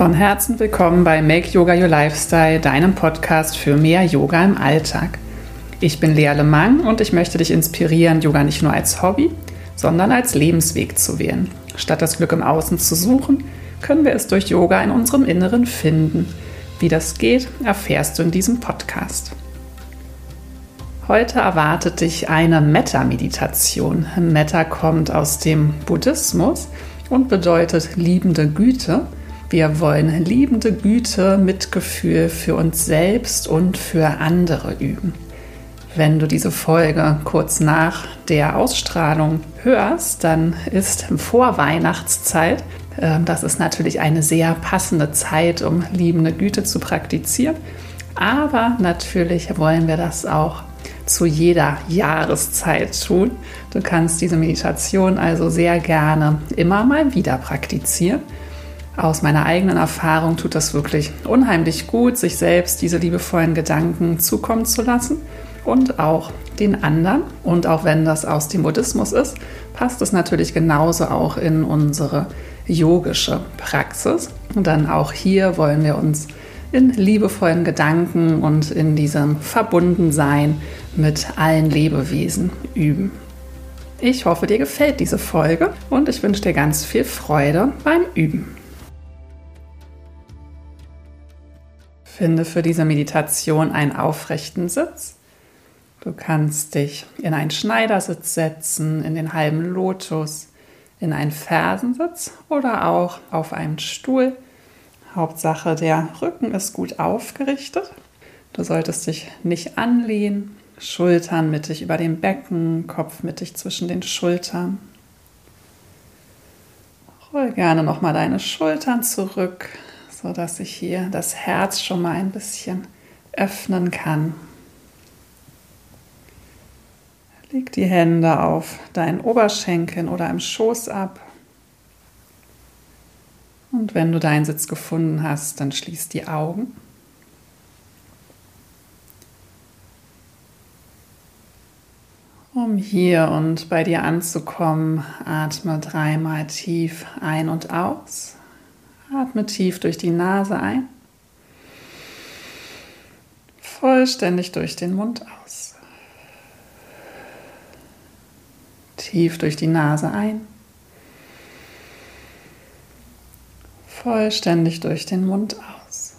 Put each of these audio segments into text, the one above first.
Von Herzen willkommen bei Make Yoga Your Lifestyle, deinem Podcast für mehr Yoga im Alltag. Ich bin Lea Lemang und ich möchte dich inspirieren, Yoga nicht nur als Hobby, sondern als Lebensweg zu wählen. Statt das Glück im Außen zu suchen, können wir es durch Yoga in unserem Inneren finden. Wie das geht, erfährst du in diesem Podcast. Heute erwartet dich eine Metta-Meditation. Metta kommt aus dem Buddhismus und bedeutet liebende Güte. Wir wollen liebende Güte, Mitgefühl für uns selbst und für andere üben. Wenn du diese Folge kurz nach der Ausstrahlung hörst, dann ist Vorweihnachtszeit. Ähm, das ist natürlich eine sehr passende Zeit, um liebende Güte zu praktizieren. Aber natürlich wollen wir das auch zu jeder Jahreszeit tun. Du kannst diese Meditation also sehr gerne immer mal wieder praktizieren. Aus meiner eigenen Erfahrung tut das wirklich unheimlich gut, sich selbst diese liebevollen Gedanken zukommen zu lassen und auch den anderen. Und auch wenn das aus dem Buddhismus ist, passt es natürlich genauso auch in unsere yogische Praxis. Und dann auch hier wollen wir uns in liebevollen Gedanken und in diesem Verbundensein mit allen Lebewesen üben. Ich hoffe, dir gefällt diese Folge und ich wünsche dir ganz viel Freude beim Üben. Finde für diese Meditation einen aufrechten Sitz. Du kannst dich in einen Schneidersitz setzen, in den halben Lotus, in einen Fersensitz oder auch auf einen Stuhl Hauptsache, der Rücken ist gut aufgerichtet. Du solltest dich nicht anlehnen, Schultern mittig über dem Becken, Kopf mittig zwischen den Schultern. Roll gerne nochmal deine Schultern zurück, sodass sich hier das Herz schon mal ein bisschen öffnen kann. Leg die Hände auf deinen Oberschenkeln oder im Schoß ab. Und wenn du deinen Sitz gefunden hast, dann schließ die Augen. Um hier und bei dir anzukommen, atme dreimal tief ein und aus. Atme tief durch die Nase ein. Vollständig durch den Mund aus. Tief durch die Nase ein. vollständig durch den Mund aus.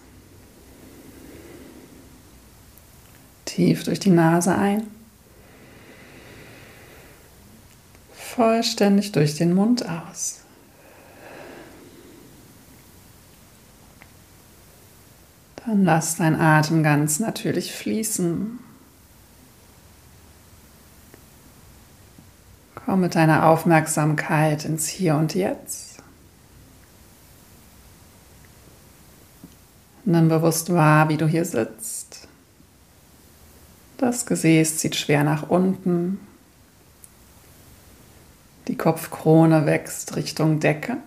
Tief durch die Nase ein. Vollständig durch den Mund aus. Dann lass dein Atem ganz natürlich fließen. Komm mit deiner Aufmerksamkeit ins Hier und Jetzt. Nimm bewusst wahr, wie du hier sitzt. Das Gesäß zieht schwer nach unten. Die Kopfkrone wächst Richtung Decke.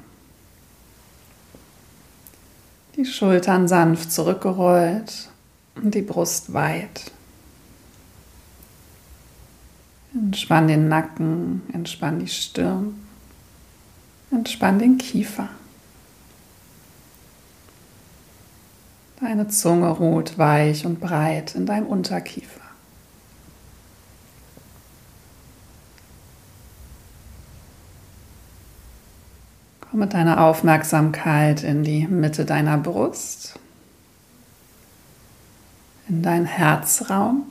Die Schultern sanft zurückgerollt und die Brust weit. Entspann den Nacken, entspann die Stirn, entspann den Kiefer. Deine Zunge ruht weich und breit in deinem Unterkiefer. Komm mit deiner Aufmerksamkeit in die Mitte deiner Brust, in deinen Herzraum.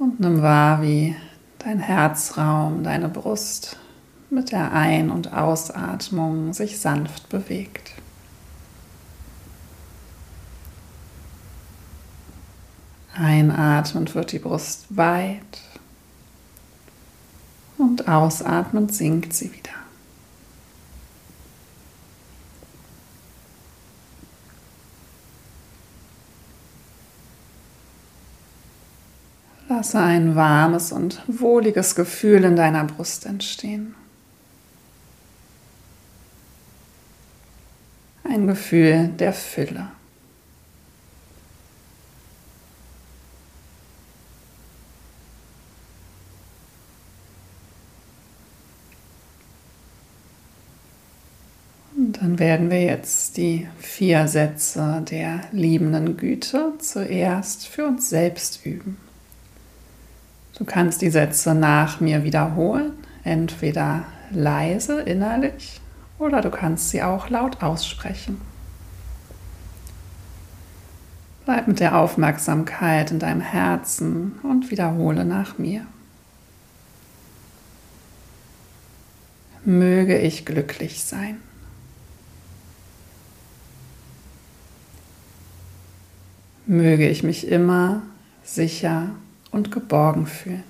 Und nimm wahr, wie dein Herzraum, deine Brust mit der Ein- und Ausatmung sich sanft bewegt. Einatmend wird die Brust weit und ausatmend sinkt sie wieder. Lasse ein warmes und wohliges Gefühl in deiner Brust entstehen. ein Gefühl der Fülle. Dann werden wir jetzt die vier Sätze der liebenden Güte zuerst für uns selbst üben. Du kannst die Sätze nach mir wiederholen, entweder leise innerlich oder du kannst sie auch laut aussprechen. Bleib mit der Aufmerksamkeit in deinem Herzen und wiederhole nach mir. Möge ich glücklich sein. Möge ich mich immer sicher und geborgen fühlen.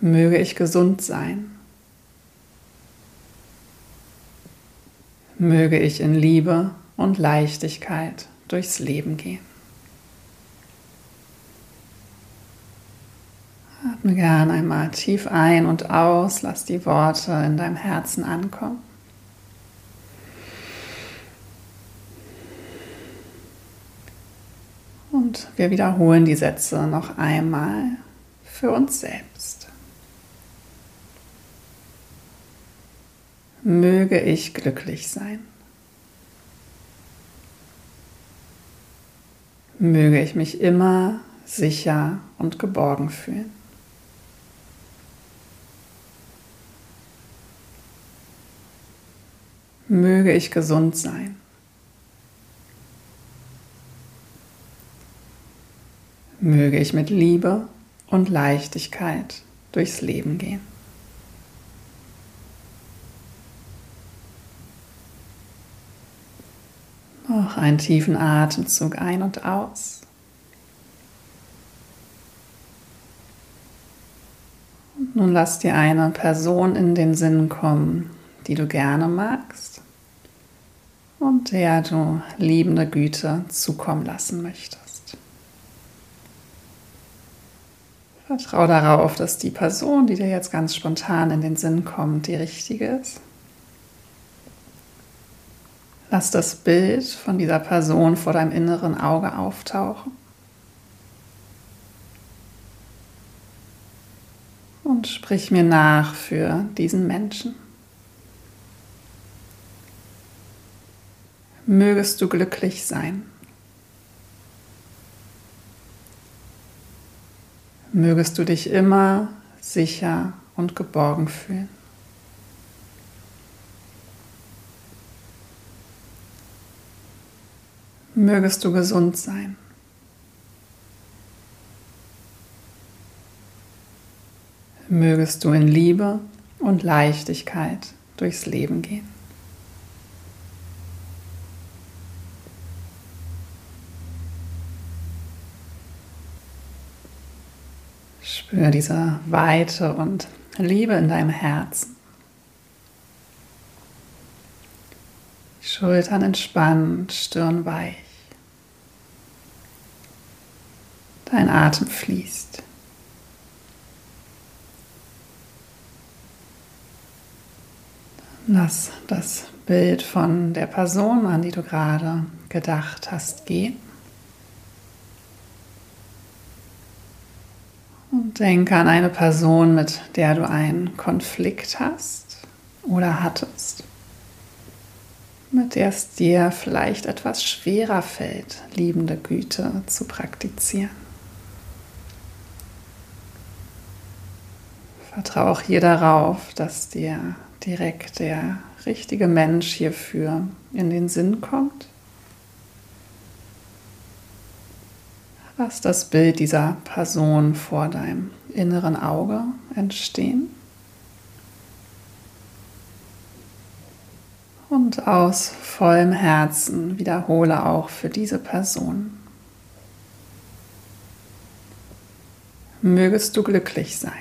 Möge ich gesund sein. Möge ich in Liebe und Leichtigkeit durchs Leben gehen. Atme gern einmal tief ein und aus, lass die Worte in deinem Herzen ankommen. Und wir wiederholen die Sätze noch einmal für uns selbst. Möge ich glücklich sein. Möge ich mich immer sicher und geborgen fühlen. Möge ich gesund sein. Möge ich mit Liebe und Leichtigkeit durchs Leben gehen. Noch einen tiefen Atemzug ein und aus. Nun lass dir eine Person in den Sinn kommen, die du gerne magst und der du liebende Güte zukommen lassen möchtest. Vertrau darauf, dass die Person, die dir jetzt ganz spontan in den Sinn kommt, die richtige ist. Lass das Bild von dieser Person vor deinem inneren Auge auftauchen. Und sprich mir nach für diesen Menschen. Mögest du glücklich sein. Mögest du dich immer sicher und geborgen fühlen. Mögest du gesund sein. Mögest du in Liebe und Leichtigkeit durchs Leben gehen. Spür diese Weite und Liebe in deinem Herzen. Schultern entspannt, Stirn weich. Dein Atem fließt. Lass das Bild von der Person, an die du gerade gedacht hast, gehen. Denke an eine Person, mit der du einen Konflikt hast oder hattest, mit der es dir vielleicht etwas schwerer fällt, liebende Güte zu praktizieren. Vertraue auch hier darauf, dass dir direkt der richtige Mensch hierfür in den Sinn kommt Lass das Bild dieser Person vor deinem inneren Auge entstehen. Und aus vollem Herzen wiederhole auch für diese Person. Mögest du glücklich sein.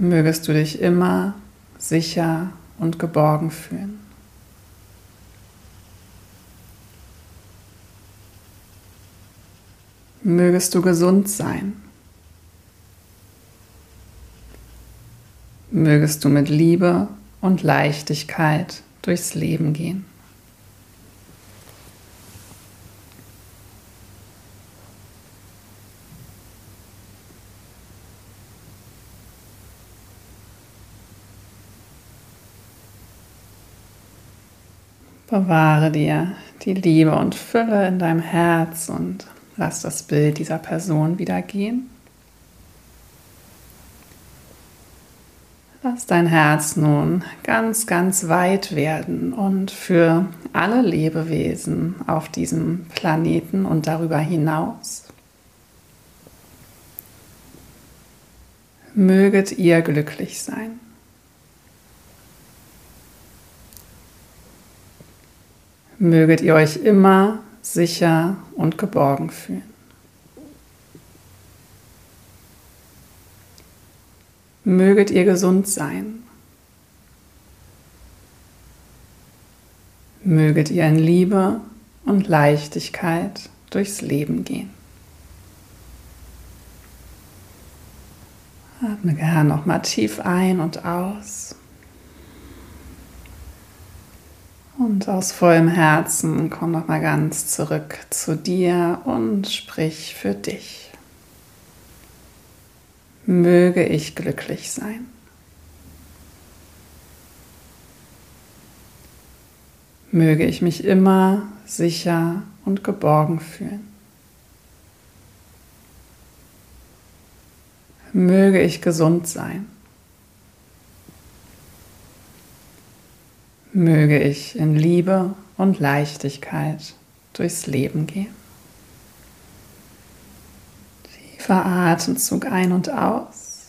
Mögest du dich immer sicher und geborgen fühlen. Mögest du gesund sein. Mögest du mit Liebe und Leichtigkeit durchs Leben gehen. Bewahre dir die Liebe und Fülle in deinem Herz und lass das Bild dieser Person wieder gehen. Lass dein Herz nun ganz, ganz weit werden und für alle Lebewesen auf diesem Planeten und darüber hinaus. Möget ihr glücklich sein. Möget ihr euch immer sicher und geborgen fühlen. Möget ihr gesund sein. Möget ihr in Liebe und Leichtigkeit durchs Leben gehen. Atme gern nochmal tief ein und aus. Und aus vollem Herzen komm nochmal ganz zurück zu dir und sprich für dich möge ich glücklich sein. Möge ich mich immer sicher und geborgen fühlen. Möge ich gesund sein. Möge ich in Liebe und Leichtigkeit durchs Leben gehen. Tiefer Atemzug ein und aus.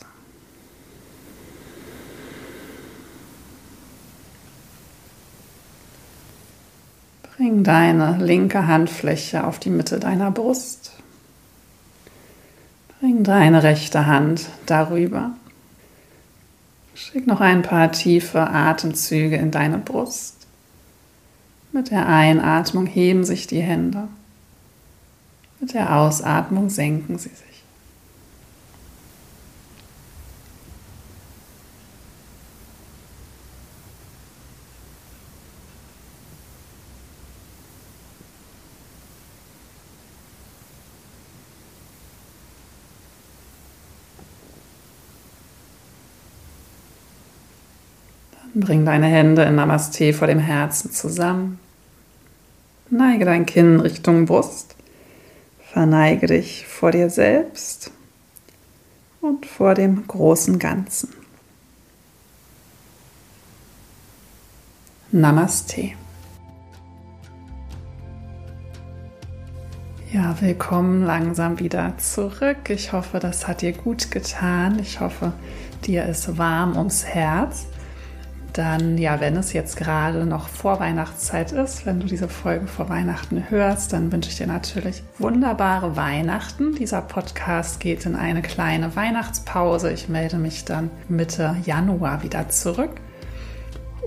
Bring deine linke Handfläche auf die Mitte deiner Brust. Bring deine rechte Hand darüber. Schick noch ein paar tiefe Atemzüge in deine Brust. Mit der Einatmung heben sich die Hände. Mit der Ausatmung senken sie sich. Bring deine Hände in Namaste vor dem Herzen zusammen. Neige dein Kinn Richtung Brust. Verneige dich vor dir selbst und vor dem großen Ganzen. Namaste. Ja, willkommen langsam wieder zurück. Ich hoffe, das hat dir gut getan. Ich hoffe, dir ist warm ums Herz dann, ja, wenn es jetzt gerade noch vor Weihnachtszeit ist, wenn du diese Folge vor Weihnachten hörst, dann wünsche ich dir natürlich wunderbare Weihnachten. Dieser Podcast geht in eine kleine Weihnachtspause. Ich melde mich dann Mitte Januar wieder zurück.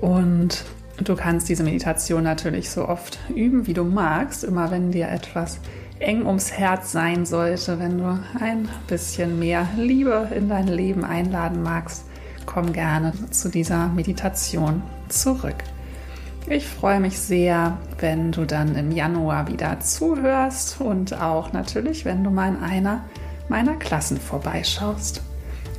Und du kannst diese Meditation natürlich so oft üben, wie du magst. Immer wenn dir etwas eng ums Herz sein sollte, wenn du ein bisschen mehr Liebe in dein Leben einladen magst komm gerne zu dieser Meditation zurück. Ich freue mich sehr, wenn du dann im Januar wieder zuhörst und auch natürlich, wenn du mal in einer meiner Klassen vorbeischaust.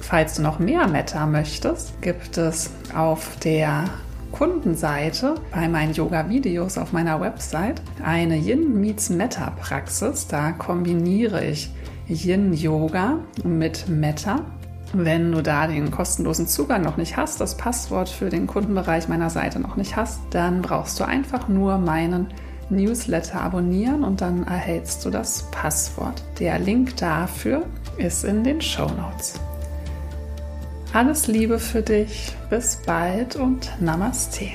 Falls du noch mehr Meta möchtest, gibt es auf der Kundenseite bei meinen Yoga-Videos auf meiner Website eine Yin Meets Meta Praxis. Da kombiniere ich Yin Yoga mit Meta wenn du da den kostenlosen Zugang noch nicht hast, das Passwort für den Kundenbereich meiner Seite noch nicht hast, dann brauchst du einfach nur meinen Newsletter abonnieren und dann erhältst du das Passwort. Der Link dafür ist in den Show Notes. Alles Liebe für dich, bis bald und Namaste.